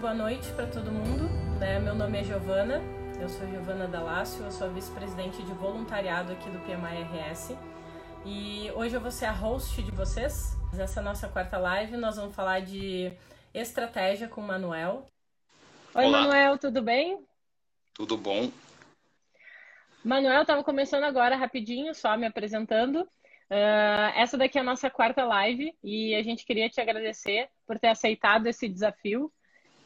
boa noite para todo mundo. Né? Meu nome é Giovana, eu sou Giovana Dalácio, eu sou a vice-presidente de voluntariado aqui do PMI-RS. E hoje eu vou ser a host de vocês. Nessa nossa quarta live, nós vamos falar de estratégia com o Manuel. Oi, Olá. Manuel, tudo bem? Tudo bom. Manuel, estava começando agora rapidinho, só me apresentando. Uh, essa daqui é a nossa quarta live e a gente queria te agradecer por ter aceitado esse desafio.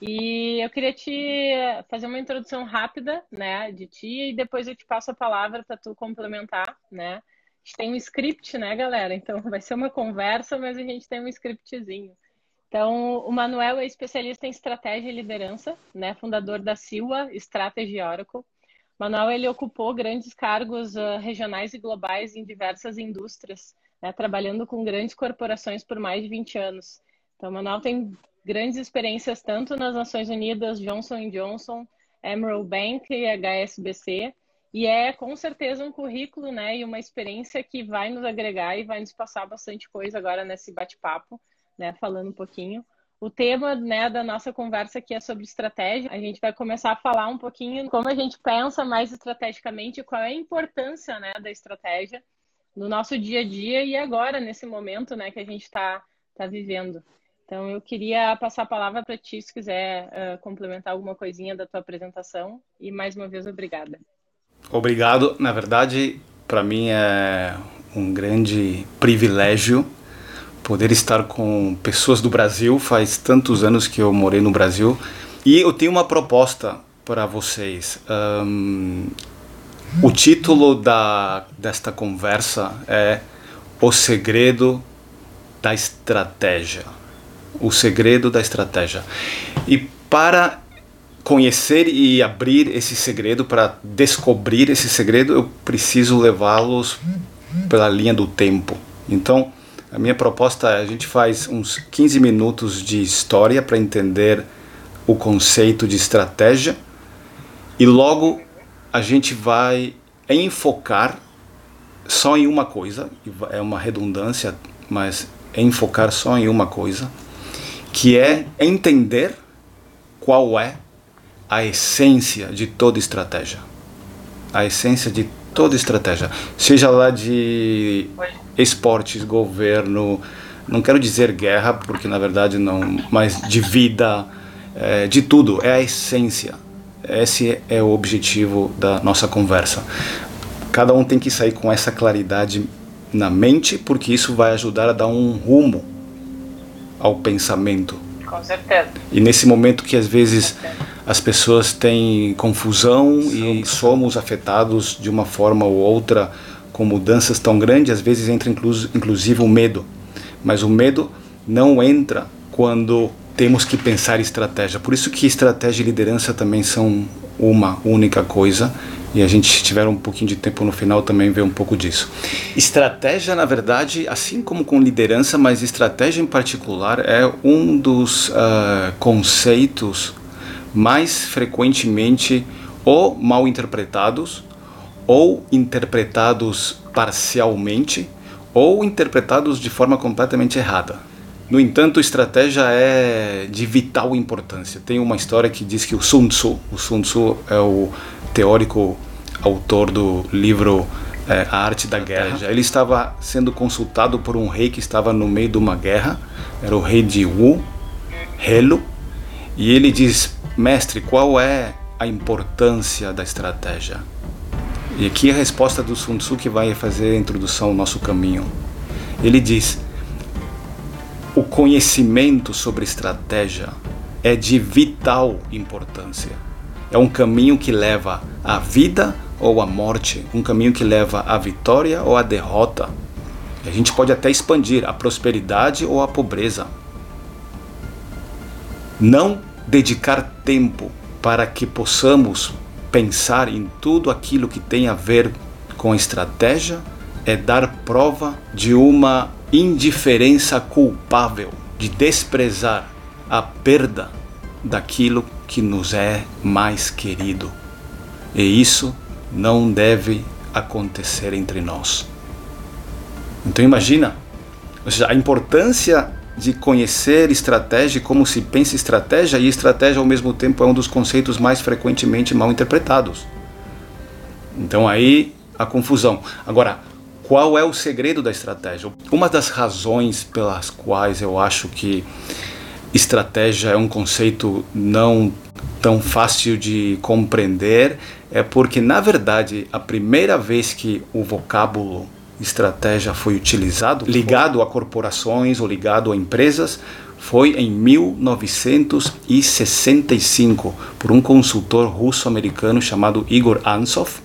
E eu queria te fazer uma introdução rápida, né, de ti e depois eu te passo a palavra para tu complementar, né? A gente tem um script, né, galera? Então vai ser uma conversa, mas a gente tem um scriptzinho. Então, o Manuel é especialista em estratégia e liderança, né, fundador da Silva Strategy Oracle. Manuel ele ocupou grandes cargos uh, regionais e globais em diversas indústrias, né, trabalhando com grandes corporações por mais de 20 anos. Então, Manuel tem grandes experiências tanto nas Nações Unidas, Johnson Johnson, Emerald Bank e HSBC, e é com certeza um currículo, né, e uma experiência que vai nos agregar e vai nos passar bastante coisa agora nesse bate-papo, né, falando um pouquinho. O tema, né, da nossa conversa aqui é sobre estratégia. A gente vai começar a falar um pouquinho como a gente pensa mais estrategicamente, qual é a importância, né, da estratégia no nosso dia a dia e agora nesse momento, né, que a gente está tá vivendo. Então, eu queria passar a palavra para ti, se quiser uh, complementar alguma coisinha da tua apresentação. E mais uma vez, obrigada. Obrigado. Na verdade, para mim é um grande privilégio poder estar com pessoas do Brasil. Faz tantos anos que eu morei no Brasil. E eu tenho uma proposta para vocês. Um, o título da, desta conversa é O Segredo da Estratégia o segredo da estratégia. E para conhecer e abrir esse segredo, para descobrir esse segredo, eu preciso levá-los pela linha do tempo. Então, a minha proposta é a gente faz uns 15 minutos de história para entender o conceito de estratégia e logo a gente vai enfocar só em uma coisa, é uma redundância, mas enfocar só em uma coisa que é entender qual é a essência de toda estratégia. A essência de toda estratégia, seja lá de esportes, governo, não quero dizer guerra, porque na verdade não, mas de vida, é, de tudo, é a essência. Esse é o objetivo da nossa conversa. Cada um tem que sair com essa claridade na mente, porque isso vai ajudar a dar um rumo ao pensamento. Com certeza. E nesse momento que às vezes as pessoas têm confusão e somos afetados de uma forma ou outra com mudanças tão grandes, às vezes entra inclusive o medo. Mas o medo não entra quando temos que pensar estratégia. Por isso que estratégia e liderança também são uma única coisa e a gente tiver um pouquinho de tempo no final também ver um pouco disso. Estratégia, na verdade, assim como com liderança, mas estratégia em particular é um dos uh, conceitos mais frequentemente ou mal interpretados ou interpretados parcialmente ou interpretados de forma completamente errada. No entanto, estratégia é de vital importância. Tem uma história que diz que o Sun Tzu, o Sun Tzu é o teórico autor do livro é, A Arte da Guerra. Ele estava sendo consultado por um rei que estava no meio de uma guerra, era o rei de Wu, Helo, e ele diz: Mestre, qual é a importância da estratégia? E aqui a resposta do Sun Tzu que vai fazer a introdução ao nosso caminho. Ele diz: o conhecimento sobre estratégia é de vital importância é um caminho que leva à vida ou à morte, um caminho que leva à vitória ou à derrota. A gente pode até expandir a prosperidade ou a pobreza. Não dedicar tempo para que possamos pensar em tudo aquilo que tem a ver com estratégia é dar prova de uma indiferença culpável, de desprezar a perda daquilo que nos é mais querido. E isso não deve acontecer entre nós. Então imagina, ou seja, a importância de conhecer estratégia, como se pensa estratégia, e estratégia ao mesmo tempo é um dos conceitos mais frequentemente mal interpretados. Então aí a confusão. Agora, qual é o segredo da estratégia? Uma das razões pelas quais eu acho que estratégia é um conceito não tão fácil de compreender é porque, na verdade, a primeira vez que o vocábulo estratégia foi utilizado, ligado a corporações ou ligado a empresas, foi em 1965 por um consultor russo-americano chamado Igor Ansov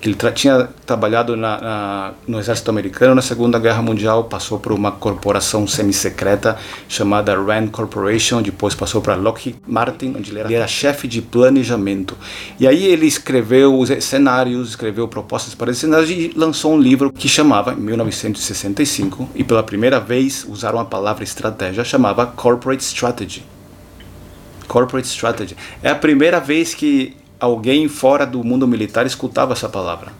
que ele tra tinha trabalhado na, na, no exército americano na Segunda Guerra Mundial, passou por uma corporação semi-secreta chamada Rand Corporation, depois passou para Lockheed Martin, onde ele era, era chefe de planejamento. E aí ele escreveu os cenários, escreveu propostas para esses cenários e lançou um livro que chamava, em 1965, e pela primeira vez usaram a palavra estratégia, chamava Corporate Strategy. Corporate Strategy. É a primeira vez que alguém fora do mundo militar escutava essa palavra.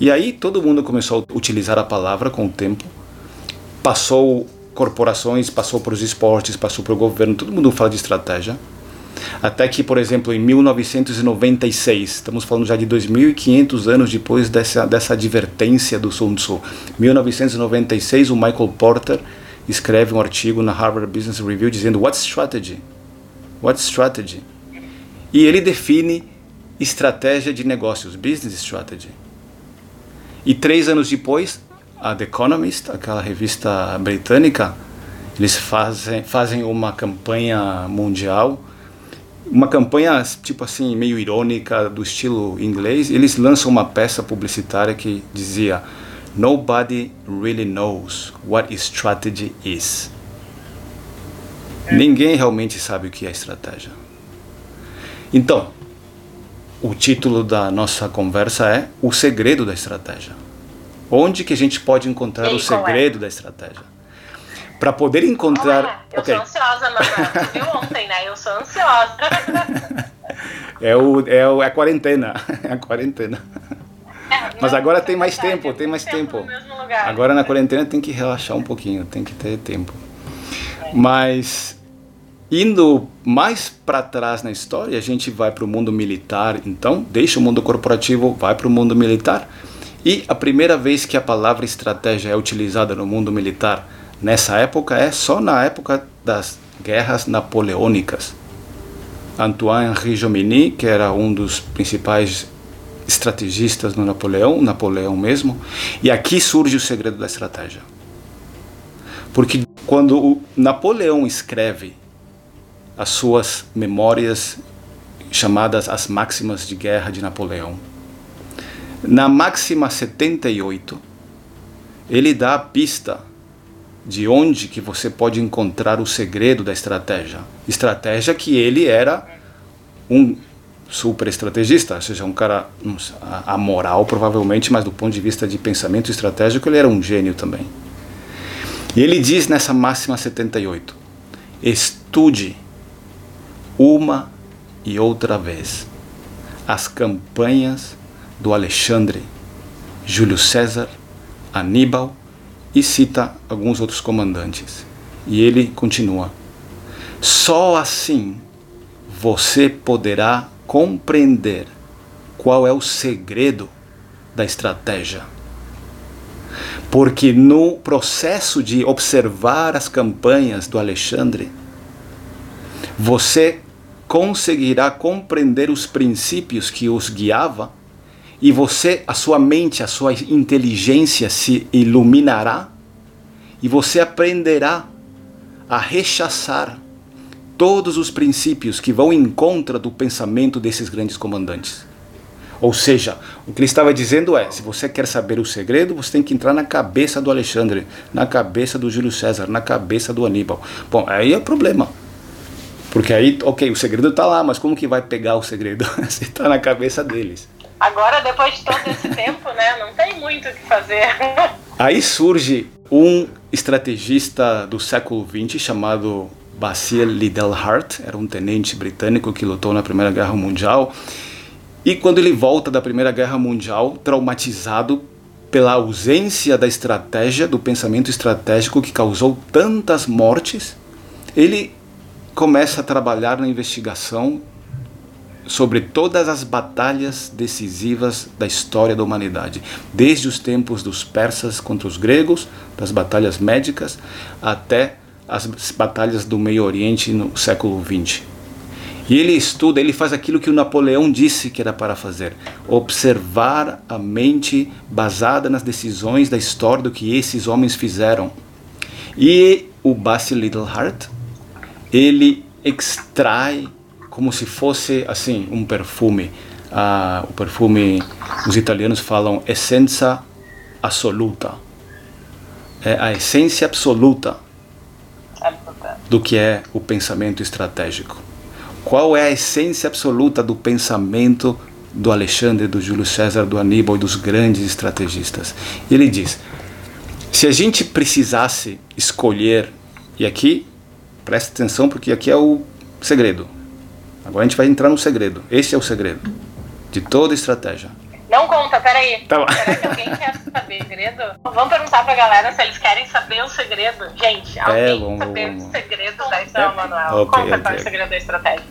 E aí todo mundo começou a utilizar a palavra com o tempo. Passou corporações, passou para os esportes, passou para o governo, todo mundo fala de estratégia. Até que, por exemplo, em 1996, estamos falando já de 2.500 anos depois dessa, dessa advertência do Sun Tzu, 1996, o Michael Porter escreve um artigo na Harvard Business Review dizendo What's strategy? What's strategy? E ele define estratégia de negócios, business strategy. E três anos depois, a The Economist, aquela revista britânica, eles fazem, fazem uma campanha mundial, uma campanha tipo assim meio irônica do estilo inglês. Eles lançam uma peça publicitária que dizia Nobody really knows what strategy is. Ninguém realmente sabe o que é estratégia. Então, o título da nossa conversa é O Segredo da Estratégia. Onde que a gente pode encontrar o segredo é? da estratégia? Para poder encontrar. eu okay. sou ansiosa, mas viu ontem, né? Eu sou ansiosa. é, o, é, o, é a quarentena. É a quarentena. É, mas agora tem mais verdade, tempo, tem mais tempo. tempo. Agora na quarentena tem que relaxar um pouquinho, tem que ter tempo. É. Mas Indo mais para trás na história, a gente vai para o mundo militar, então deixa o mundo corporativo, vai para o mundo militar. E a primeira vez que a palavra estratégia é utilizada no mundo militar nessa época é só na época das guerras napoleônicas. Antoine Henri Jomini, que era um dos principais estrategistas no Napoleão, Napoleão mesmo, e aqui surge o segredo da estratégia. Porque quando Napoleão escreve as suas memórias chamadas as máximas de guerra de Napoleão. Na máxima 78, ele dá a pista de onde que você pode encontrar o segredo da estratégia. Estratégia que ele era um super estrategista, ou seja, um cara amoral provavelmente, mas do ponto de vista de pensamento estratégico ele era um gênio também. E ele diz nessa máxima 78: estude uma e outra vez as campanhas do Alexandre, Júlio César, Aníbal e cita alguns outros comandantes. E ele continua: só assim você poderá compreender qual é o segredo da estratégia. Porque no processo de observar as campanhas do Alexandre, você conseguirá compreender os princípios que os guiava e você, a sua mente, a sua inteligência se iluminará e você aprenderá a rechaçar todos os princípios que vão em contra do pensamento desses grandes comandantes. Ou seja, o que ele estava dizendo é: se você quer saber o segredo, você tem que entrar na cabeça do Alexandre, na cabeça do Júlio César, na cabeça do Aníbal. Bom, aí é problema. Porque aí, ok, o segredo está lá, mas como que vai pegar o segredo? Se está na cabeça deles. Agora, depois de todo esse tempo, né, não tem muito o que fazer. Aí surge um estrategista do século XX chamado Basil Liddell Hart, era um tenente britânico que lutou na Primeira Guerra Mundial. E quando ele volta da Primeira Guerra Mundial, traumatizado pela ausência da estratégia, do pensamento estratégico que causou tantas mortes, ele começa a trabalhar na investigação sobre todas as batalhas decisivas da história da humanidade, desde os tempos dos persas contra os gregos, das batalhas médicas, até as batalhas do Meio Oriente no século XX. E ele estuda, ele faz aquilo que o Napoleão disse que era para fazer: observar a mente basada nas decisões da história do que esses homens fizeram. E o Basil Littleheart, ele extrai como se fosse assim um perfume. Ah, o perfume, os italianos falam essência absoluta. É a essência absoluta do que é o pensamento estratégico. Qual é a essência absoluta do pensamento do Alexandre, do Júlio César, do Aníbal e dos grandes estrategistas? Ele diz: se a gente precisasse escolher, e aqui preste atenção porque aqui é o segredo. Agora a gente vai entrar no segredo. Esse é o segredo de toda estratégia. Não conta, peraí. Tá Será que alguém quer saber o segredo? Vamos perguntar pra galera se eles querem saber o segredo. Gente, é, alguém é, vamos, saber vamos. o segredo da estratégia, Manuel. Okay, Conta okay. qual é o segredo da estratégia.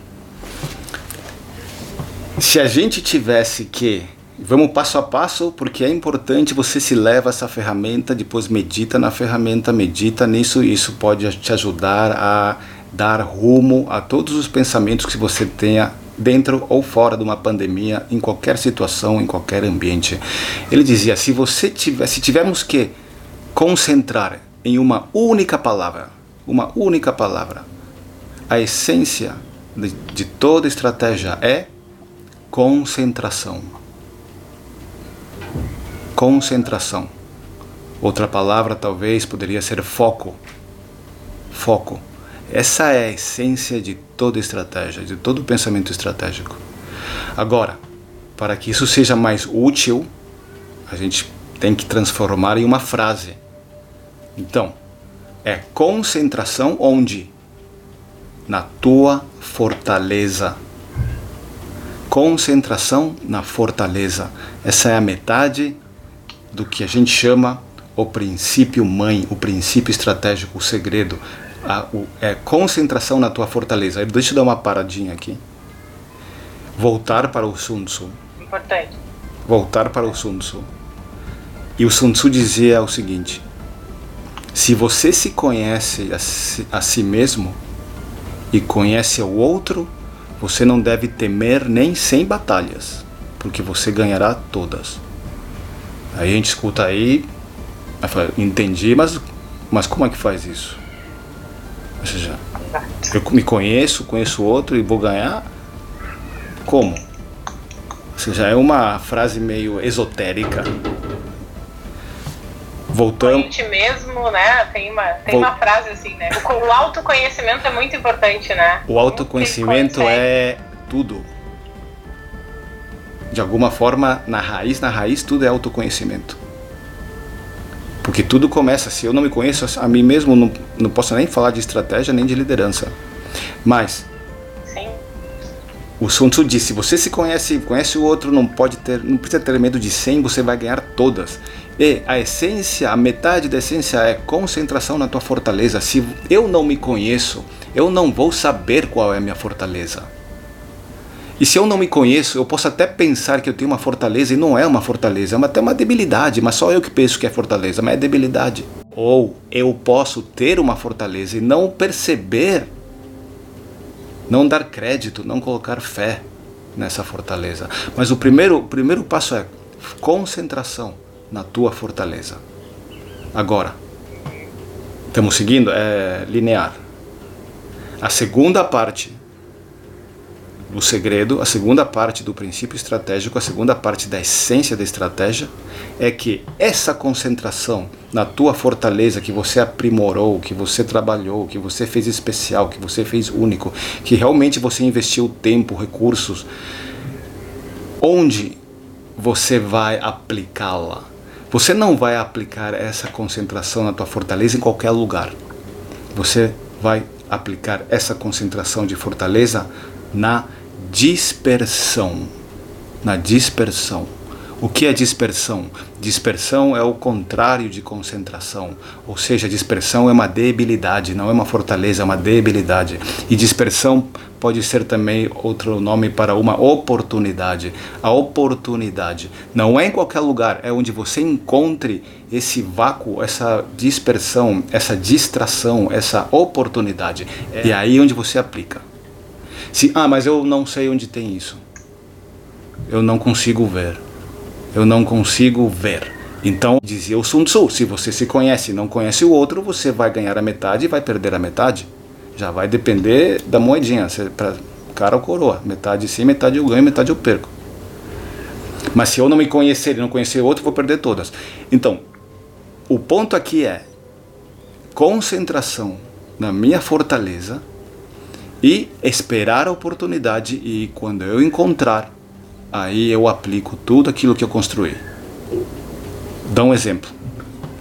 Se a gente tivesse que Vamos passo a passo, porque é importante você se leva essa ferramenta, depois medita na ferramenta, medita nisso, e isso pode te ajudar a dar rumo a todos os pensamentos que você tenha dentro ou fora de uma pandemia, em qualquer situação, em qualquer ambiente. Ele dizia: se você tiver, se tivermos que concentrar em uma única palavra, uma única palavra, a essência de, de toda estratégia é concentração concentração. Outra palavra talvez poderia ser foco. Foco. Essa é a essência de toda estratégia, de todo pensamento estratégico. Agora, para que isso seja mais útil, a gente tem que transformar em uma frase. Então, é concentração onde? Na tua fortaleza. Concentração na fortaleza. Essa é a metade do que a gente chama o princípio mãe, o princípio estratégico, o segredo, a o, é concentração na tua fortaleza. Deixa eu dar uma paradinha aqui. Voltar para o Sun Tzu. Importante. Voltar para o Sun Tzu. E o Sun Tzu dizia o seguinte: se você se conhece a si, a si mesmo e conhece o outro, você não deve temer nem sem batalhas, porque você ganhará todas. Aí a gente escuta aí, aí fala, entendi, mas, mas como é que faz isso? Ou seja, eu me conheço, conheço outro e vou ganhar? Como? Ou seja, é uma frase meio esotérica. Voltamos. A gente mesmo, né? Tem uma, tem Vol... uma frase assim, né? O, o autoconhecimento é muito importante, né? O autoconhecimento é tudo de alguma forma, na raiz, na raiz tudo é autoconhecimento. Porque tudo começa, se eu não me conheço a mim mesmo, não, não posso nem falar de estratégia nem de liderança. Mas Sim. o Sun Tzu disse: se você se conhece, conhece o outro, não pode ter, não precisa ter medo de 100, você vai ganhar todas. E a essência, a metade da essência é concentração na tua fortaleza. Se eu não me conheço, eu não vou saber qual é a minha fortaleza. E se eu não me conheço, eu posso até pensar que eu tenho uma fortaleza e não é uma fortaleza, é até uma debilidade, mas só eu que penso que é fortaleza, mas é debilidade. Ou eu posso ter uma fortaleza e não perceber, não dar crédito, não colocar fé nessa fortaleza. Mas o primeiro, o primeiro passo é concentração na tua fortaleza. Agora, estamos seguindo? É linear. A segunda parte o segredo, a segunda parte do princípio estratégico, a segunda parte da essência da estratégia, é que essa concentração na tua fortaleza que você aprimorou, que você trabalhou, que você fez especial, que você fez único, que realmente você investiu tempo, recursos, onde você vai aplicá-la? Você não vai aplicar essa concentração na tua fortaleza em qualquer lugar. Você vai aplicar essa concentração de fortaleza na dispersão. Na dispersão. O que é dispersão? Dispersão é o contrário de concentração, ou seja, dispersão é uma debilidade, não é uma fortaleza, é uma debilidade. E dispersão pode ser também outro nome para uma oportunidade. A oportunidade não é em qualquer lugar, é onde você encontre esse vácuo, essa dispersão, essa distração, essa oportunidade. É aí onde você aplica. Se, ah, mas eu não sei onde tem isso. Eu não consigo ver eu não consigo ver. Então, dizia o Sun Tzu, se você se conhece e não conhece o outro, você vai ganhar a metade e vai perder a metade. Já vai depender da moedinha, para cara ou coroa. Metade sim, metade eu ganho, metade eu perco. Mas se eu não me conhecer e não conhecer o outro, vou perder todas. Então, o ponto aqui é concentração na minha fortaleza e esperar a oportunidade e quando eu encontrar aí eu aplico tudo aquilo que eu construí. Dá um exemplo.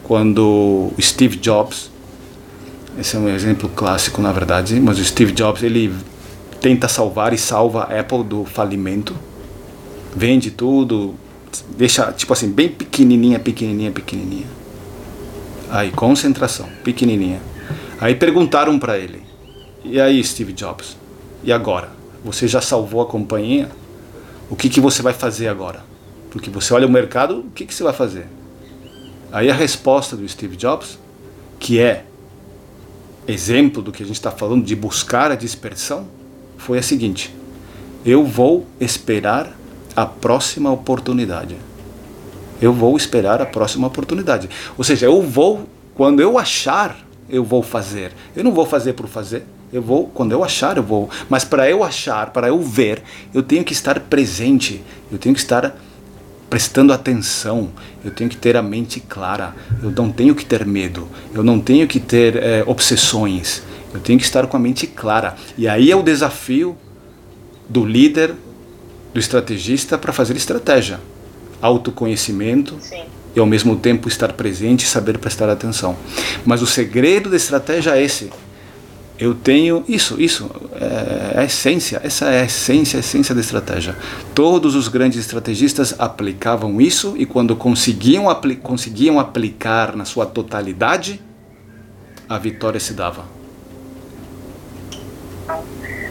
Quando Steve Jobs, esse é um exemplo clássico na verdade, mas o Steve Jobs ele tenta salvar e salva a Apple do falimento, vende tudo, deixa tipo assim bem pequenininha, pequenininha, pequenininha. Aí concentração, pequenininha. Aí perguntaram para ele: "E aí, Steve Jobs? E agora? Você já salvou a companhia?" o que, que você vai fazer agora? Porque você olha o mercado, o que, que você vai fazer? Aí a resposta do Steve Jobs, que é exemplo do que a gente está falando de buscar a dispersão, foi a seguinte: eu vou esperar a próxima oportunidade. Eu vou esperar a próxima oportunidade. Ou seja, eu vou, quando eu achar, eu vou fazer. Eu não vou fazer por fazer. Eu vou, quando eu achar, eu vou. Mas para eu achar, para eu ver, eu tenho que estar presente, eu tenho que estar prestando atenção, eu tenho que ter a mente clara, eu não tenho que ter medo, eu não tenho que ter é, obsessões, eu tenho que estar com a mente clara. E aí é o desafio do líder, do estrategista para fazer estratégia. Autoconhecimento Sim. e ao mesmo tempo estar presente e saber prestar atenção. Mas o segredo da estratégia é esse eu tenho isso, isso é a essência, essa é a essência, a essência da estratégia. Todos os grandes estrategistas aplicavam isso e quando conseguiam, apli conseguiam aplicar na sua totalidade, a vitória se dava.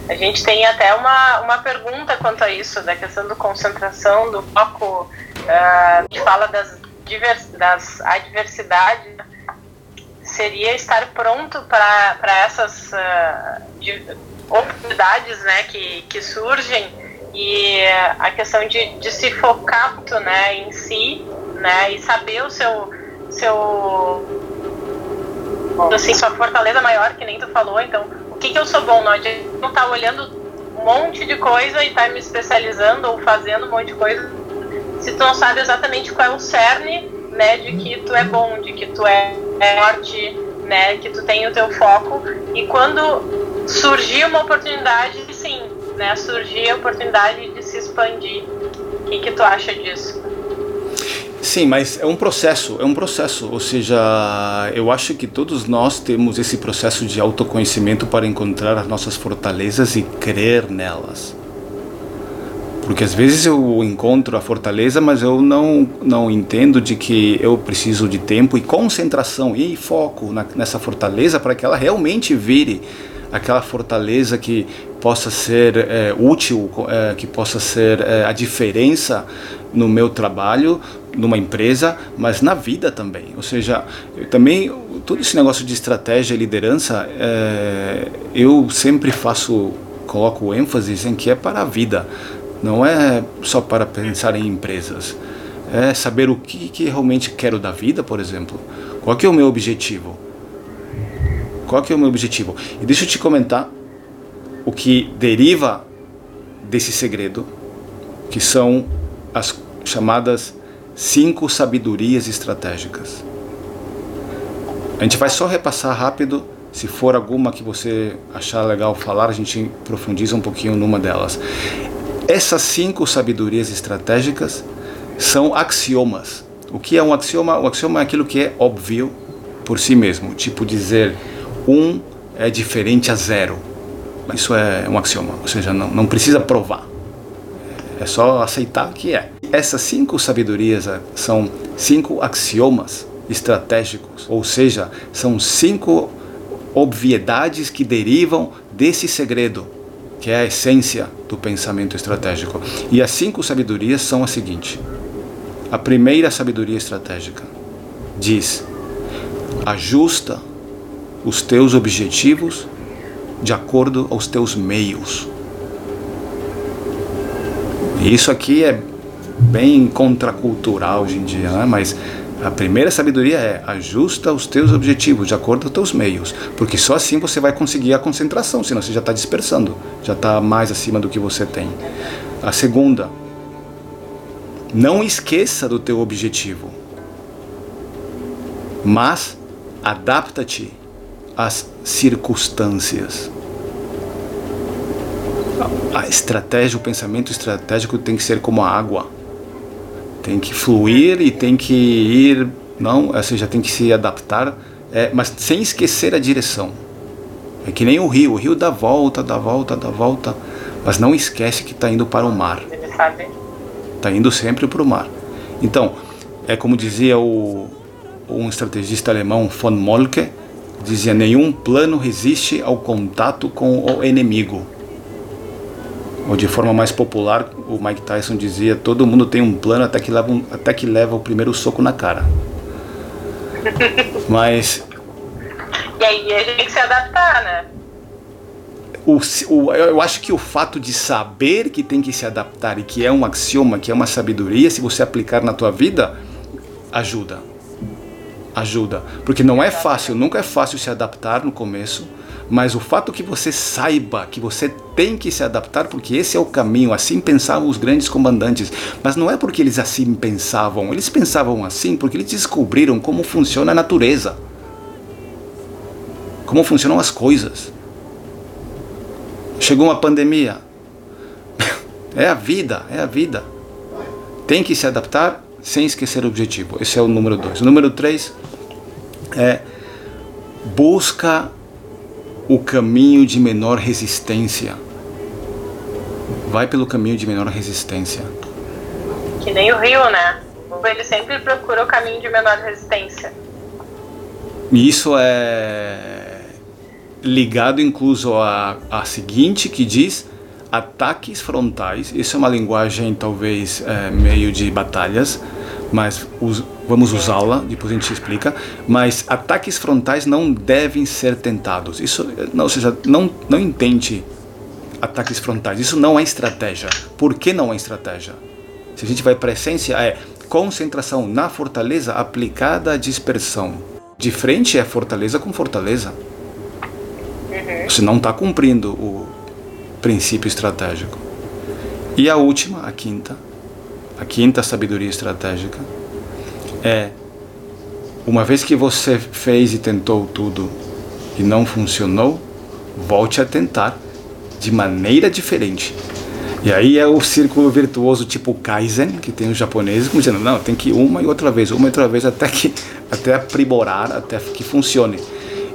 A gente tem até uma, uma pergunta quanto a isso, da questão da concentração, do foco, uh, que fala das, das adversidades seria estar pronto para essas uh, oportunidades né, que, que surgem. E a questão de, de se focar né, em si né, e saber o seu, seu assim, sua fortaleza maior, que nem tu falou, então o que, que eu sou bom? Não adianta não estar tá olhando um monte de coisa e estar tá me especializando ou fazendo um monte de coisa se tu não sabe exatamente qual é o cerne né, de que tu é bom, de que tu é forte, né, que tu tem o teu foco e quando surgir uma oportunidade, sim, né, surgir a oportunidade de se expandir. O que, que tu acha disso? Sim, mas é um processo, é um processo. Ou seja, eu acho que todos nós temos esse processo de autoconhecimento para encontrar as nossas fortalezas e crer nelas. Porque às vezes eu encontro a fortaleza, mas eu não, não entendo de que eu preciso de tempo e concentração e foco na, nessa fortaleza para que ela realmente vire aquela fortaleza que possa ser é, útil, é, que possa ser é, a diferença no meu trabalho, numa empresa, mas na vida também. Ou seja, também todo esse negócio de estratégia e liderança, eu sempre faço, coloco ênfase em que é para a vida não é só para pensar em empresas. É saber o que, que realmente quero da vida, por exemplo. Qual que é o meu objetivo? Qual que é o meu objetivo? E deixa eu te comentar o que deriva desse segredo, que são as chamadas cinco sabedorias estratégicas. A gente vai só repassar rápido. Se for alguma que você achar legal falar, a gente profundiza um pouquinho numa delas. Essas cinco sabedorias estratégicas são axiomas. O que é um axioma? Um axioma é aquilo que é óbvio por si mesmo, tipo dizer um é diferente a zero. Isso é um axioma, ou seja, não, não precisa provar. É só aceitar que é. Essas cinco sabedorias eh, são cinco axiomas estratégicos, ou seja, são cinco obviedades que derivam desse segredo, que é a essência do pensamento estratégico. E as cinco sabedorias são as seguintes. A primeira sabedoria estratégica diz: ajusta os teus objetivos de acordo aos teus meios. E isso aqui é bem contracultural hoje em dia, né? mas a primeira sabedoria é ajusta os teus objetivos de acordo aos teus meios, porque só assim você vai conseguir a concentração, senão você já está dispersando, já está mais acima do que você tem. A segunda, não esqueça do teu objetivo, mas adapta-te às circunstâncias. A estratégia, o pensamento estratégico tem que ser como a água tem que fluir e tem que ir, não, ou seja, tem que se adaptar, é, mas sem esquecer a direção. É que nem o rio, o rio dá volta, dá volta, dá volta, mas não esquece que está indo para o mar. Está indo sempre para o mar. Então, é como dizia o, um estrategista alemão, von Molke, dizia: nenhum plano resiste ao contato com o inimigo ou de forma mais popular, o Mike Tyson dizia: todo mundo tem um plano até que leva, um, até que leva o primeiro soco na cara. Mas. E aí a gente tem que se adaptar, né? O, o, eu acho que o fato de saber que tem que se adaptar e que é um axioma, que é uma sabedoria, se você aplicar na tua vida, ajuda. Ajuda. Porque não é fácil, nunca é fácil se adaptar no começo mas o fato que você saiba que você tem que se adaptar, porque esse é o caminho, assim pensavam os grandes comandantes. Mas não é porque eles assim pensavam, eles pensavam assim porque eles descobriram como funciona a natureza, como funcionam as coisas. Chegou uma pandemia, é a vida, é a vida. Tem que se adaptar sem esquecer o objetivo. Esse é o número dois. O número três é busca o caminho de menor resistência. Vai pelo caminho de menor resistência. Que nem o rio, né? Ele sempre procura o caminho de menor resistência. E isso é ligado incluso a, a seguinte que diz ataques frontais. Isso é uma linguagem talvez é, meio de batalhas, mas us, vamos usá-la, depois a gente explica. Mas ataques frontais não devem ser tentados. Isso, não, ou seja, não, não entende ataques frontais. Isso não é estratégia. Por que não é estratégia? Se a gente vai para a essência, é concentração na fortaleza aplicada à dispersão. De frente é fortaleza com fortaleza. Uhum. Você não está cumprindo o princípio estratégico. E a última, a quinta, a quinta sabedoria estratégica é uma vez que você fez e tentou tudo e não funcionou, volte a tentar de maneira diferente. E aí é o círculo virtuoso tipo Kaizen, que tem os japoneses dizendo, não, tem que ir uma e outra vez, uma e outra vez até que até aprimorar, até que funcione.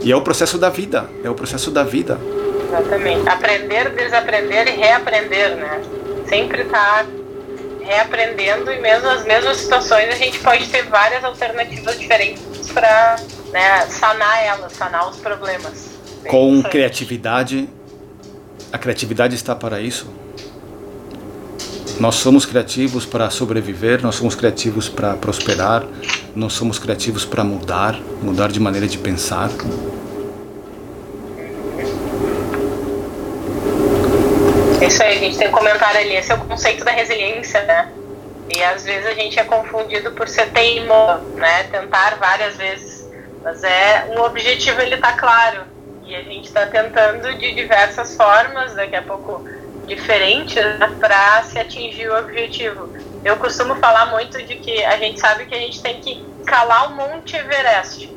E é o processo da vida, é o processo da vida. Exatamente. Aprender, desaprender e reaprender, né? Sempre tá reaprendendo e mesmo as mesmas situações a gente pode ter várias alternativas diferentes para né, sanar elas, sanar os problemas. Bem Com criatividade, a criatividade está para isso. Nós somos criativos para sobreviver, nós somos criativos para prosperar, nós somos criativos para mudar, mudar de maneira de pensar. Isso aí, a gente tem um comentário ali. Esse é o conceito da resiliência, né? E às vezes a gente é confundido por ser teimoso, né? Tentar várias vezes. Mas é um objetivo, ele tá claro. E a gente está tentando de diversas formas, daqui a pouco diferentes, né? para se atingir o objetivo. Eu costumo falar muito de que a gente sabe que a gente tem que escalar o Monte Everest.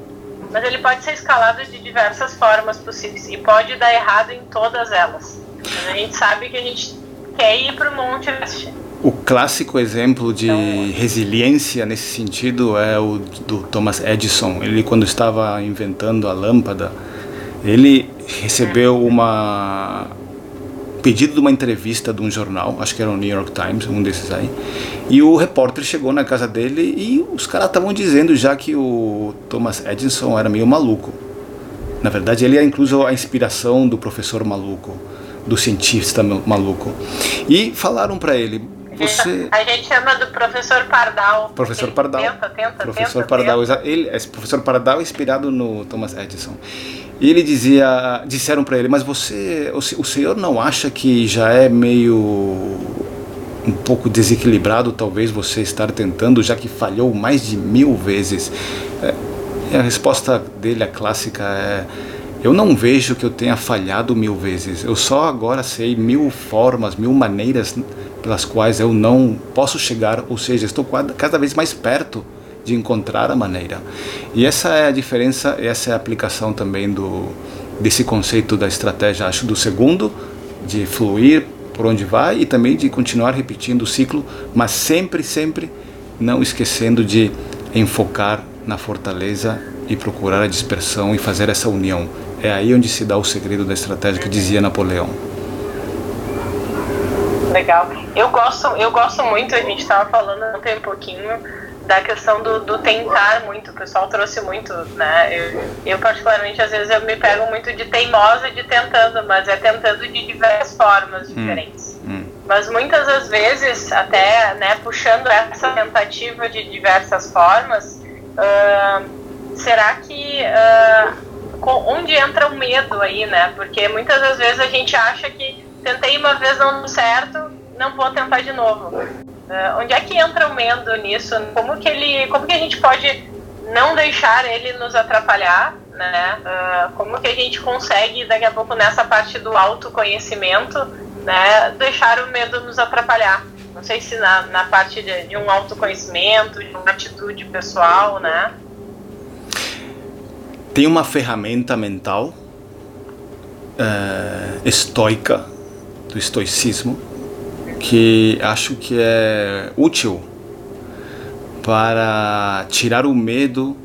Mas ele pode ser escalado de diversas formas possíveis e pode dar errado em todas elas. A gente sabe que a gente quer ir para o Monte Everest. O clássico exemplo de então, resiliência nesse sentido é o do Thomas Edison. Ele, quando estava inventando a lâmpada, ele recebeu uma pedido de uma entrevista de um jornal, acho que era o New York Times, um desses aí. E o repórter chegou na casa dele e os caras estavam dizendo já que o Thomas Edison era meio maluco. Na verdade, ele é incluso a inspiração do professor maluco, do cientista maluco. E falaram para ele, você... A gente chama do professor Pardal. Professor Pardal. Tenta, tenta, professor tenta, Pardal. Ele, esse professor Pardal é inspirado no Thomas Edison. E ele dizia, disseram para ele, mas você, o senhor não acha que já é meio um pouco desequilibrado, talvez você estar tentando, já que falhou mais de mil vezes? É, e a resposta dele, a clássica, é eu não vejo que eu tenha falhado mil vezes. Eu só agora sei mil formas, mil maneiras pelas quais eu não posso chegar, ou seja, estou cada vez mais perto de encontrar a maneira. E essa é a diferença, essa é a aplicação também do desse conceito da estratégia, acho, do segundo, de fluir por onde vai e também de continuar repetindo o ciclo, mas sempre, sempre não esquecendo de enfocar na fortaleza e procurar a dispersão e fazer essa união. É aí onde se dá o segredo da estratégia que dizia Napoleão. Legal. Eu gosto, eu gosto muito, a gente estava falando ontem um pouquinho da questão do, do, tentar muito, o pessoal trouxe muito, né? Eu, eu, particularmente, às vezes, eu me pego muito de teimosa de tentando, mas é tentando de diversas formas hum, diferentes. Hum, hum. Mas muitas das vezes, até né, puxando essa tentativa de diversas formas, uh, será que uh, onde entra o medo aí, né? Porque muitas das vezes a gente acha que tentei uma vez não deu certo, não vou tentar de novo. Uh, onde é que entra o medo nisso? Como que ele, como que a gente pode não deixar ele nos atrapalhar, né? Uh, como que a gente consegue daqui a pouco nessa parte do autoconhecimento, né, deixar o medo nos atrapalhar? Não sei se na, na parte de, de um autoconhecimento, de uma atitude pessoal, né? Tem uma ferramenta mental uh, estoica do estoicismo que acho que é útil para tirar o medo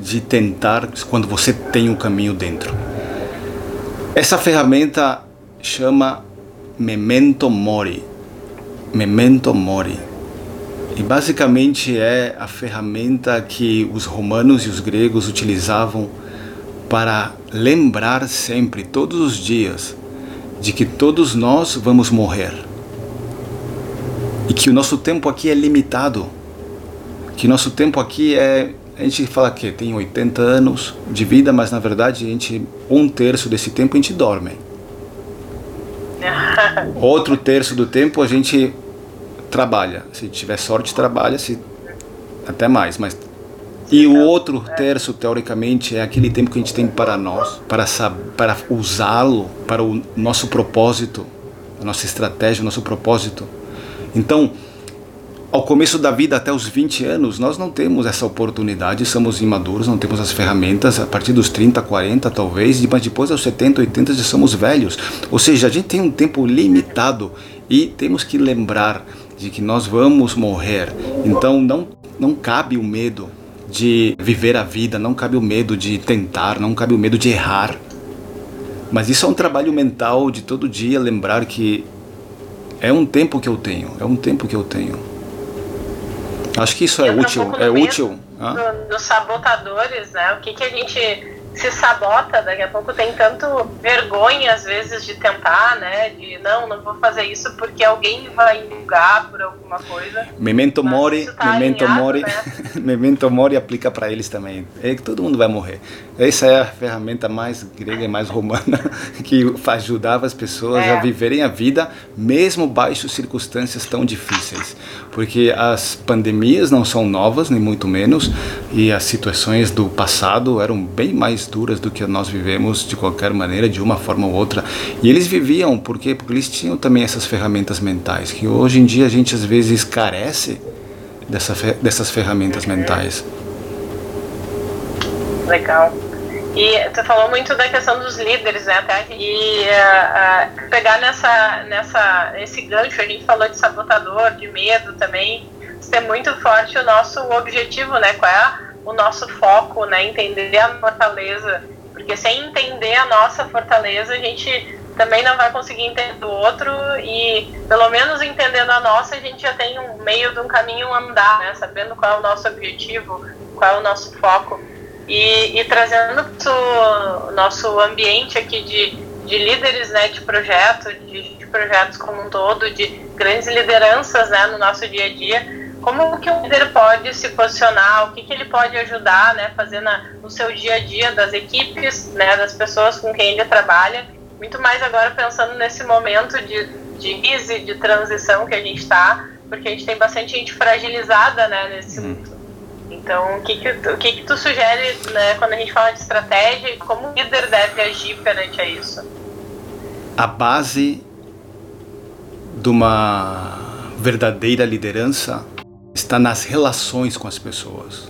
de tentar quando você tem um caminho dentro. Essa ferramenta chama Memento Mori. Memento Mori. E basicamente é a ferramenta que os romanos e os gregos utilizavam para lembrar sempre, todos os dias, de que todos nós vamos morrer e que o nosso tempo aqui é limitado, que nosso tempo aqui é a gente fala que tem 80 anos de vida, mas na verdade a gente um terço desse tempo a gente dorme. Outro terço do tempo a gente trabalha. Se tiver sorte trabalha, se até mais, mas e o outro terço, teoricamente, é aquele tempo que a gente tem para nós, para, para usá-lo para o nosso propósito, a nossa estratégia, o nosso propósito. Então, ao começo da vida, até os 20 anos, nós não temos essa oportunidade, somos imaduros, não temos as ferramentas, a partir dos 30, 40 talvez, mas depois aos 70, 80 já somos velhos. Ou seja, a gente tem um tempo limitado e temos que lembrar de que nós vamos morrer. Então não, não cabe o medo de viver a vida, não cabe o medo de tentar, não cabe o medo de errar. Mas isso é um trabalho mental de todo dia lembrar que é um tempo que eu tenho, é um tempo que eu tenho. Acho que isso é útil, é útil. Do, dos sabotadores, né? O que, que a gente se sabota, daqui a pouco tem tanto vergonha às vezes de tentar, né? De não, não vou fazer isso porque alguém vai julgar por alguma coisa. Memento mori, tá memento alinhado, mori, né? memento mori aplica para eles também. É que todo mundo vai morrer. Essa é a ferramenta mais grega e mais romana que ajudava as pessoas é. a viverem a vida mesmo baixo circunstâncias tão difíceis, porque as pandemias não são novas nem muito menos e as situações do passado eram bem mais mais duras do que nós vivemos de qualquer maneira, de uma forma ou outra. E eles viviam, por quê? Porque eles tinham também essas ferramentas mentais, que hoje em dia a gente às vezes carece dessa, dessas ferramentas mentais. Legal. E tu falou muito da questão dos líderes, né, até, e uh, uh, pegar nessa, nessa, esse gancho, a gente falou de sabotador, de medo também, ser muito forte o nosso objetivo, né, qual é o nosso foco, né? Entender a fortaleza. Porque sem entender a nossa fortaleza, a gente também não vai conseguir entender o outro e, pelo menos entendendo a nossa, a gente já tem um meio de um caminho andar, né? Sabendo qual é o nosso objetivo, qual é o nosso foco. E, e trazendo o nosso ambiente aqui de, de líderes né, de projeto, de, de projetos como um todo, de grandes lideranças né, no nosso dia a dia, como que um líder pode se posicionar, o que, que ele pode ajudar, né, fazer na, no seu dia a dia das equipes, né, das pessoas com quem ele trabalha muito mais agora pensando nesse momento de, de crise, de transição que a gente está, porque a gente tem bastante gente fragilizada né, nesse hum. mundo. Então, o que, que, o que, que tu sugere né, quando a gente fala de estratégia e como o líder deve agir perante a isso? A base de uma verdadeira liderança está nas relações com as pessoas,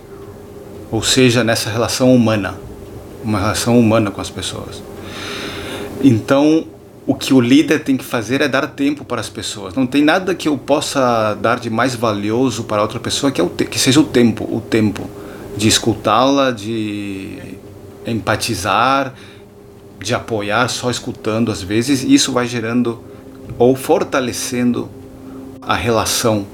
ou seja, nessa relação humana, uma relação humana com as pessoas. Então, o que o líder tem que fazer é dar tempo para as pessoas. Não tem nada que eu possa dar de mais valioso para outra pessoa que, é o que seja o tempo, o tempo de escutá-la, de empatizar, de apoiar, só escutando às vezes. Isso vai gerando ou fortalecendo a relação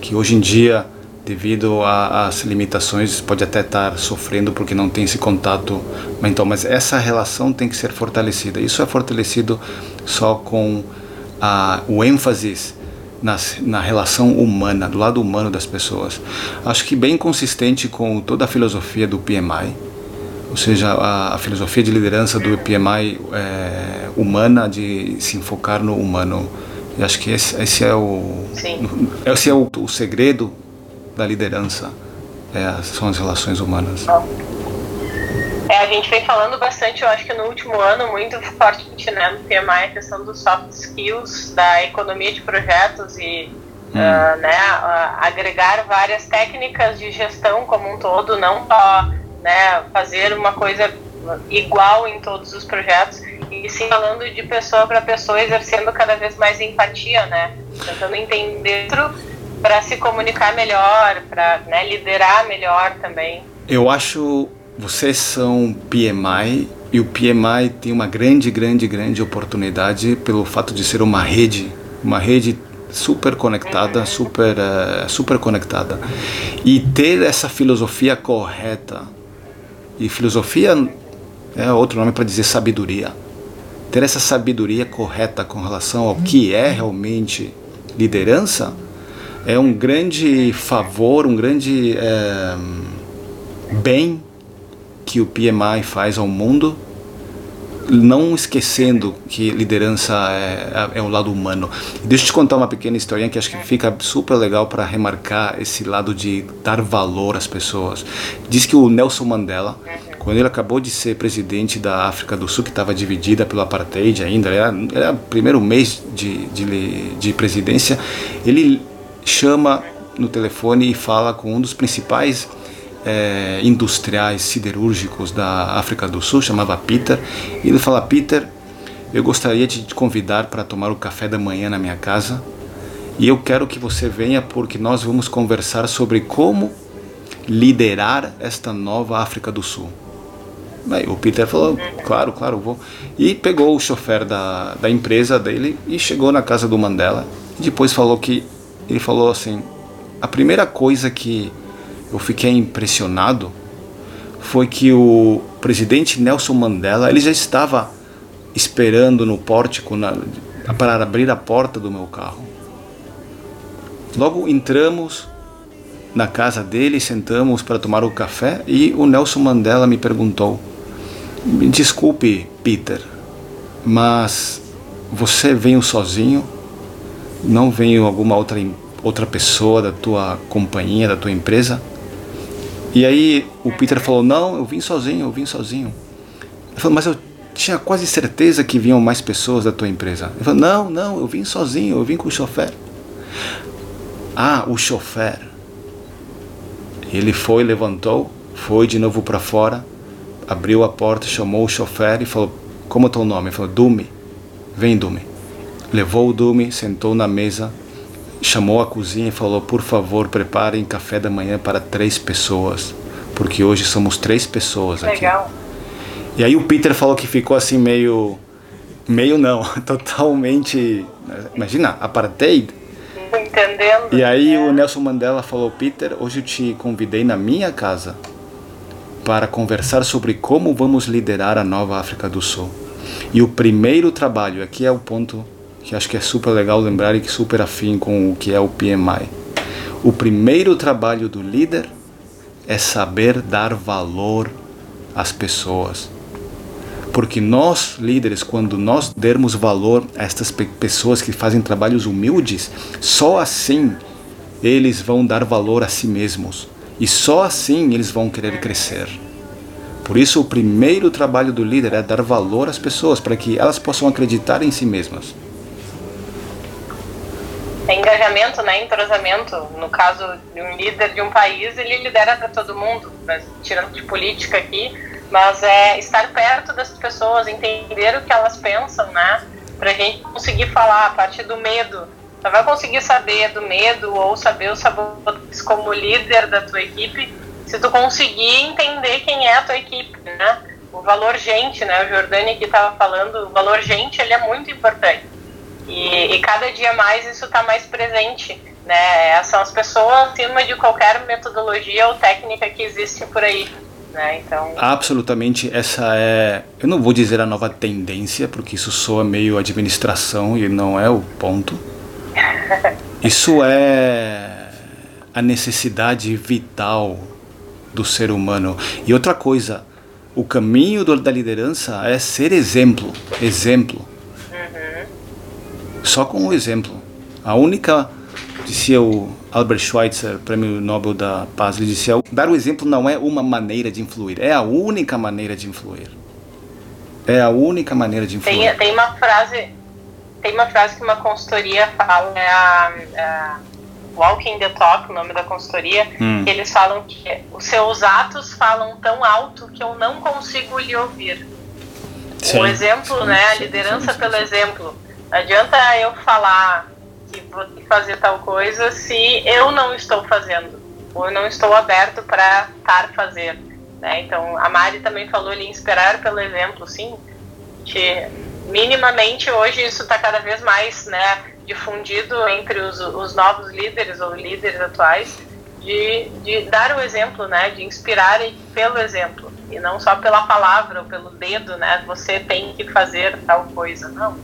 que hoje em dia devido às limitações, pode até estar sofrendo porque não tem esse contato mental, mas essa relação tem que ser fortalecida. Isso é fortalecido só com a, o ênfase na, na relação humana, do lado humano das pessoas. Acho que bem consistente com toda a filosofia do PMI, ou seja, a, a filosofia de liderança do PMI é, humana, de se enfocar no humano. E acho que esse, esse é o, Sim. esse é o, o segredo da liderança é, são as relações humanas. É, a gente vem falando bastante, eu acho que no último ano, muito forte né, no PMI, a questão dos soft skills, da economia de projetos e hum. uh, né, uh, agregar várias técnicas de gestão como um todo, não só né, fazer uma coisa igual em todos os projetos, e sim falando de pessoa para pessoa, exercendo cada vez mais empatia, né, tentando entender para se comunicar melhor, para né, liderar melhor também. Eu acho vocês são PMI e o PMI tem uma grande, grande, grande oportunidade pelo fato de ser uma rede, uma rede super conectada, uhum. super, uh, super conectada e ter essa filosofia correta. E filosofia é outro nome para dizer sabedoria. Ter essa sabedoria correta com relação ao que é realmente liderança é um grande favor, um grande é, bem que o PMI faz ao mundo, não esquecendo que liderança é, é, o lado humano. Deixa eu te contar uma pequena historinha que acho que fica super legal para remarcar esse lado de dar valor às pessoas. Diz que o Nelson Mandela, quando ele acabou de ser presidente da África do Sul, que estava dividida pelo apartheid ainda, era, era o primeiro mês de, de, de presidência, ele chama no telefone e fala com um dos principais é, industriais siderúrgicos da África do Sul, chamava Peter, e ele fala: Peter, eu gostaria de te convidar para tomar o café da manhã na minha casa e eu quero que você venha porque nós vamos conversar sobre como liderar esta nova África do Sul. Aí o Peter falou, claro, claro, vou. E pegou o chofer da, da empresa dele e chegou na casa do Mandela. E depois falou que ele falou assim: a primeira coisa que eu fiquei impressionado foi que o presidente Nelson Mandela ele já estava esperando no pórtico para abrir a porta do meu carro. Logo entramos na casa dele, sentamos para tomar o café e o Nelson Mandela me perguntou: me Desculpe, Peter, mas você veio sozinho? não veio alguma outra, outra pessoa da tua companhia, da tua empresa? E aí o Peter falou: Não, eu vim sozinho, eu vim sozinho. Ele falou: Mas eu tinha quase certeza que vinham mais pessoas da tua empresa. Ele falou: Não, não, eu vim sozinho, eu vim com o chofer. Ah, o chofer. Ele foi, levantou, foi de novo para fora, abriu a porta, chamou o chofer e falou: Como é o teu nome? Ele falou: Dume. Vem, Dume. Levou o Dume, sentou na mesa, chamou a cozinha e falou: Por favor, preparem café da manhã para três pessoas, porque hoje somos três pessoas aqui. Legal. E aí o Peter falou que ficou assim meio Meio não, totalmente. Imagina, apartheid. Entendendo. E aí o Nelson Mandela falou: Peter, hoje eu te convidei na minha casa para conversar sobre como vamos liderar a nova África do Sul. E o primeiro trabalho, aqui é o ponto que acho que é super legal lembrar e que super afim com o que é o PMI. O primeiro trabalho do líder é saber dar valor às pessoas. Porque nós, líderes, quando nós dermos valor a estas pessoas que fazem trabalhos humildes, só assim eles vão dar valor a si mesmos. E só assim eles vão querer crescer. Por isso, o primeiro trabalho do líder é dar valor às pessoas, para que elas possam acreditar em si mesmas é engajamento, né, entrosamento. No caso de um líder de um país, ele lidera para todo mundo, né, tirando de política aqui, mas é estar perto das pessoas, entender o que elas pensam, né, para a gente conseguir falar a partir do medo. Só vai conseguir saber do medo ou saber os sabores como líder da tua equipe se tu conseguir entender quem é a tua equipe, né? O valor gente, né? O Jordani aqui estava falando, o valor gente ele é muito importante e, e cada dia mais isso está mais presente. Né? São as pessoas acima de qualquer metodologia ou técnica que existe por aí. Né? Então... Absolutamente, essa é, eu não vou dizer a nova tendência, porque isso soa meio administração e não é o ponto. Isso é a necessidade vital do ser humano. E outra coisa, o caminho da liderança é ser exemplo. Exemplo. Só com um exemplo. A única, dizia o Albert Schweitzer, prêmio Nobel da Paz, ele dizia: dar o exemplo não é uma maneira de influir, é a única maneira de influir. É a única maneira de influir. Tem, tem uma frase, tem uma frase que uma consultoria fala, é a, a Walking the Talk, o nome da consultoria, hum. que eles falam que os seus atos falam tão alto que eu não consigo lhe ouvir. Sim, o exemplo, sim, né, a liderança sim, pelo exemplo adianta eu falar que vou fazer tal coisa se eu não estou fazendo, ou eu não estou aberto para estar fazer. Né? Então, a Mari também falou ali, inspirar pelo exemplo, sim, que minimamente hoje isso está cada vez mais né, difundido entre os, os novos líderes ou líderes atuais, de, de dar o exemplo, né, de inspirar pelo exemplo, e não só pela palavra ou pelo dedo, né, você tem que fazer tal coisa, não.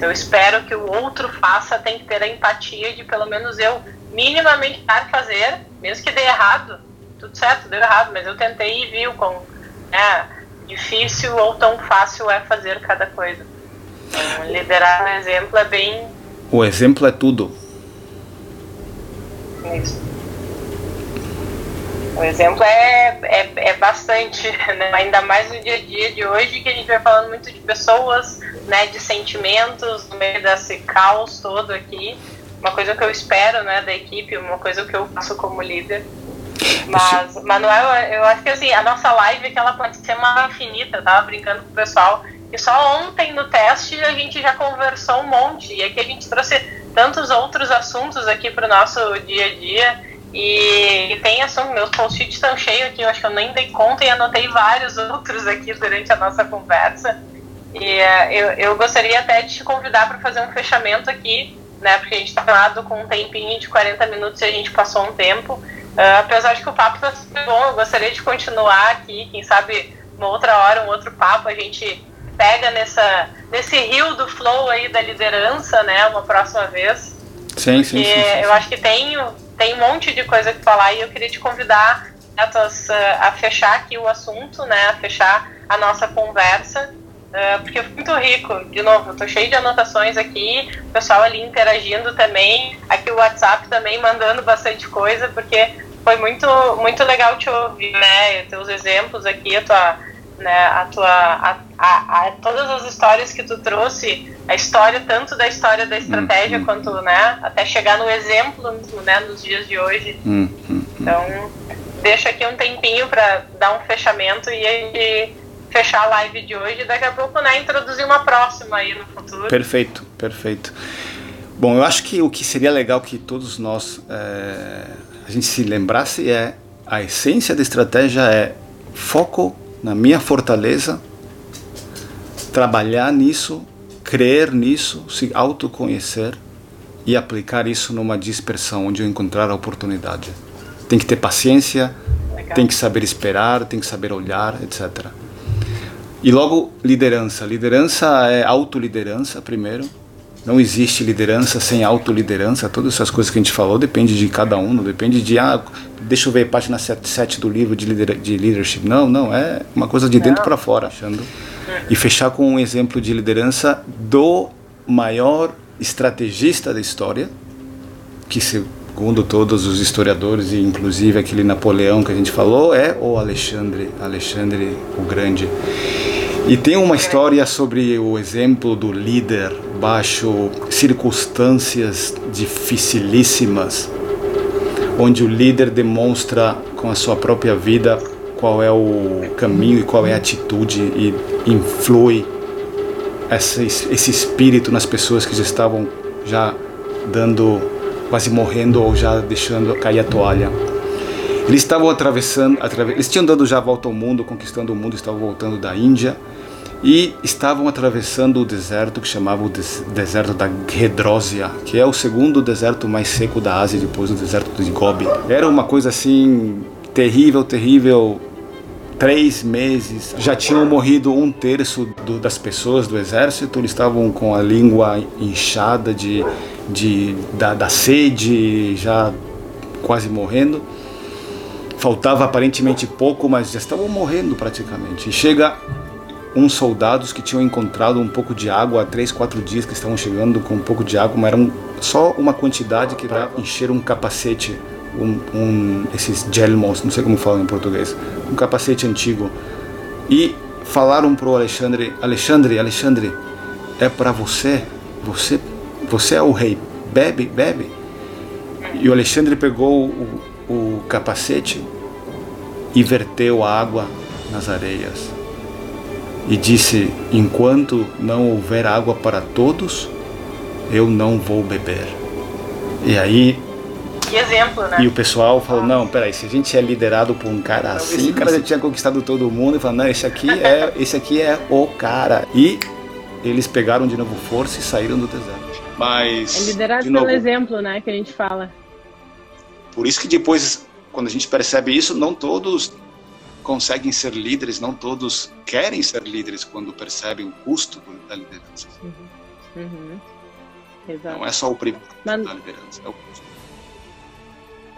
Eu espero que o outro faça, tem que ter a empatia de pelo menos eu minimamente tentar fazer, mesmo que dê errado, tudo certo, deu errado, mas eu tentei e vi o quão é, difícil ou tão fácil é fazer cada coisa. Então, liderar no exemplo é bem. O exemplo é tudo. Isso. O exemplo é, é, é bastante, né? ainda mais no dia a dia de hoje, que a gente vai falando muito de pessoas, né, de sentimentos, no meio desse caos todo aqui. Uma coisa que eu espero né, da equipe, uma coisa que eu faço como líder. Mas, Manuel, eu acho que assim, a nossa live que ela pode ser uma infinita, eu tava brincando com o pessoal. E só ontem no teste a gente já conversou um monte. E aqui a gente trouxe tantos outros assuntos aqui para o nosso dia a dia. E, e tem assunto, meus post-its estão cheios aqui, eu acho que eu nem dei conta e anotei vários outros aqui durante a nossa conversa. E uh, eu, eu gostaria até de te convidar para fazer um fechamento aqui, né? Porque a gente está falando com um tempinho de 40 minutos e a gente passou um tempo. Uh, apesar de que o papo está super bom, eu gostaria de continuar aqui, quem sabe uma outra hora, um outro papo, a gente pega nessa, nesse rio do flow aí da liderança, né? Uma próxima vez. Sim, sim, sim, sim, eu acho que tem, tem um monte de coisa que falar e eu queria te convidar a, tuas, a fechar aqui o assunto, né? A fechar a nossa conversa. Uh, porque foi muito rico. De novo, tô cheio de anotações aqui, o pessoal ali interagindo também, aqui o WhatsApp também mandando bastante coisa, porque foi muito, muito legal te ouvir, né? Teus exemplos aqui, a tua, né, a tua, a, a, a, todas as histórias que tu trouxe, a história tanto da história da estratégia hum, hum. quanto, né, até chegar no exemplo, né, nos dias de hoje. Hum, então, deixa aqui um tempinho para dar um fechamento e a gente fechar a live de hoje e daqui a pouco né, introduzir uma próxima aí no futuro. Perfeito, perfeito. Bom, eu acho que o que seria legal que todos nós é, a gente se lembrasse é a essência da estratégia é foco na minha fortaleza, trabalhar nisso crer nisso, se autoconhecer e aplicar isso numa dispersão onde eu encontrar a oportunidade. Tem que ter paciência, Legal. tem que saber esperar, tem que saber olhar, etc. E logo liderança. Liderança é autoliderança primeiro. Não existe liderança sem autoliderança. Todas essas coisas que a gente falou depende de cada um, não depende de ah, deixa eu ver página 7 do livro de, lider, de leadership. Não, não, é uma coisa de dentro para fora, achando. E fechar com um exemplo de liderança do maior estrategista da história, que segundo todos os historiadores e inclusive aquele Napoleão que a gente falou, é o Alexandre, Alexandre o Grande. E tem uma história sobre o exemplo do líder baixo circunstâncias dificilíssimas, onde o líder demonstra com a sua própria vida qual é o caminho e qual é a atitude e influi esse, espírito nas pessoas que já estavam já dando, quase morrendo ou já deixando cair a toalha. Eles estavam atravessando, eles tinham dado já a volta ao mundo, conquistando o mundo, estavam voltando da Índia e estavam atravessando o deserto que chamava o deserto da Redrósia, que é o segundo deserto mais seco da Ásia depois do deserto de Gobi. Era uma coisa assim terrível, terrível. Três meses já tinham morrido um terço do, das pessoas do exército. Eles estavam com a língua inchada de, de da, da sede, já quase morrendo. Faltava aparentemente pouco, mas já estavam morrendo praticamente. E chega uns soldados que tinham encontrado um pouco de água há três, quatro dias que estavam chegando com um pouco de água, mas era um, só uma quantidade que dá encher um capacete, um, um, esses gelmos, não sei como falam em português, um capacete antigo. E falaram pro Alexandre, Alexandre, Alexandre, é para você, você, você é o rei, bebe, bebe. E o Alexandre pegou o, o capacete e verteu a água nas areias e disse: Enquanto não houver água para todos, eu não vou beber. E aí. Que exemplo, né? E o pessoal falou: Não, peraí, se a gente é liderado por um cara assim, esse cara já tinha conquistado todo mundo, e falou: Não, esse aqui é, esse aqui é o cara. E eles pegaram de novo força e saíram do deserto. Mas. É liderado pelo novo, exemplo, né? Que a gente fala. Por isso que depois, quando a gente percebe isso, não todos conseguem ser líderes, não todos querem ser líderes quando percebem o custo da liderança. Uhum. Uhum. Não é só o primeiro Mas... da liderança, é o custo.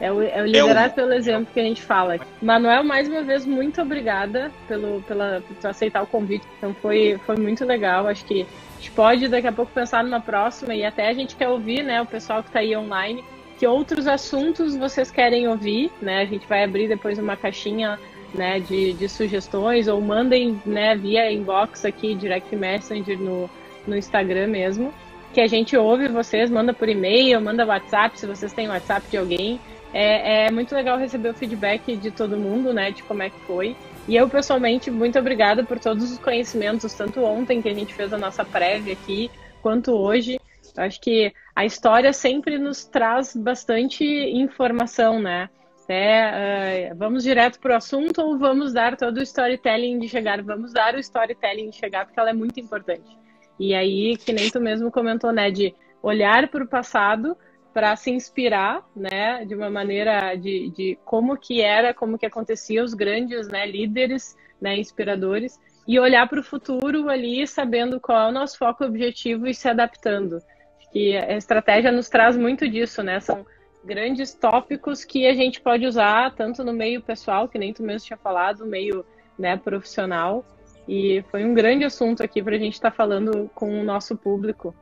É o, é o liderar é o... pelo exemplo que a gente fala. Manuel, mais uma vez, muito obrigada pelo, pela, por aceitar o convite. Então foi, foi muito legal. Acho que a gente pode daqui a pouco pensar numa próxima e até a gente quer ouvir, né, o pessoal que está aí online, que outros assuntos vocês querem ouvir, né? A gente vai abrir depois uma caixinha né, de, de sugestões ou mandem né, via inbox aqui, direct messenger no, no Instagram mesmo, que a gente ouve vocês, manda por e-mail, manda WhatsApp, se vocês têm WhatsApp de alguém. É, é muito legal receber o feedback de todo mundo, né, de como é que foi. E eu, pessoalmente, muito obrigada por todos os conhecimentos, tanto ontem que a gente fez a nossa prévia aqui, quanto hoje. Acho que a história sempre nos traz bastante informação, né? Uh, vamos direto para o assunto ou vamos dar todo o storytelling de chegar? Vamos dar o storytelling de chegar, porque ela é muito importante. E aí, que nem tu mesmo comentou, né, de olhar para o passado para se inspirar, né, de uma maneira de, de como que era, como que acontecia os grandes, né, líderes, né, inspiradores, e olhar para o futuro ali, sabendo qual é o nosso foco objetivo e se adaptando. Que a estratégia nos traz muito disso, né? São grandes tópicos que a gente pode usar tanto no meio pessoal, que nem tu mesmo tinha falado, no meio né, profissional. E foi um grande assunto aqui para a gente estar tá falando com o nosso público.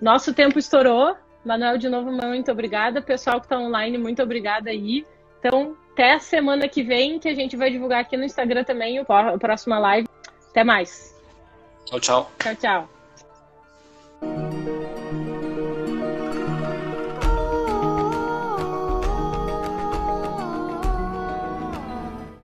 Nosso tempo estourou. Manuel, de novo, muito obrigada. Pessoal que está online, muito obrigada aí. Então, até a semana que vem, que a gente vai divulgar aqui no Instagram também a próxima live. Até mais. Tchau, tchau. Tchau, tchau.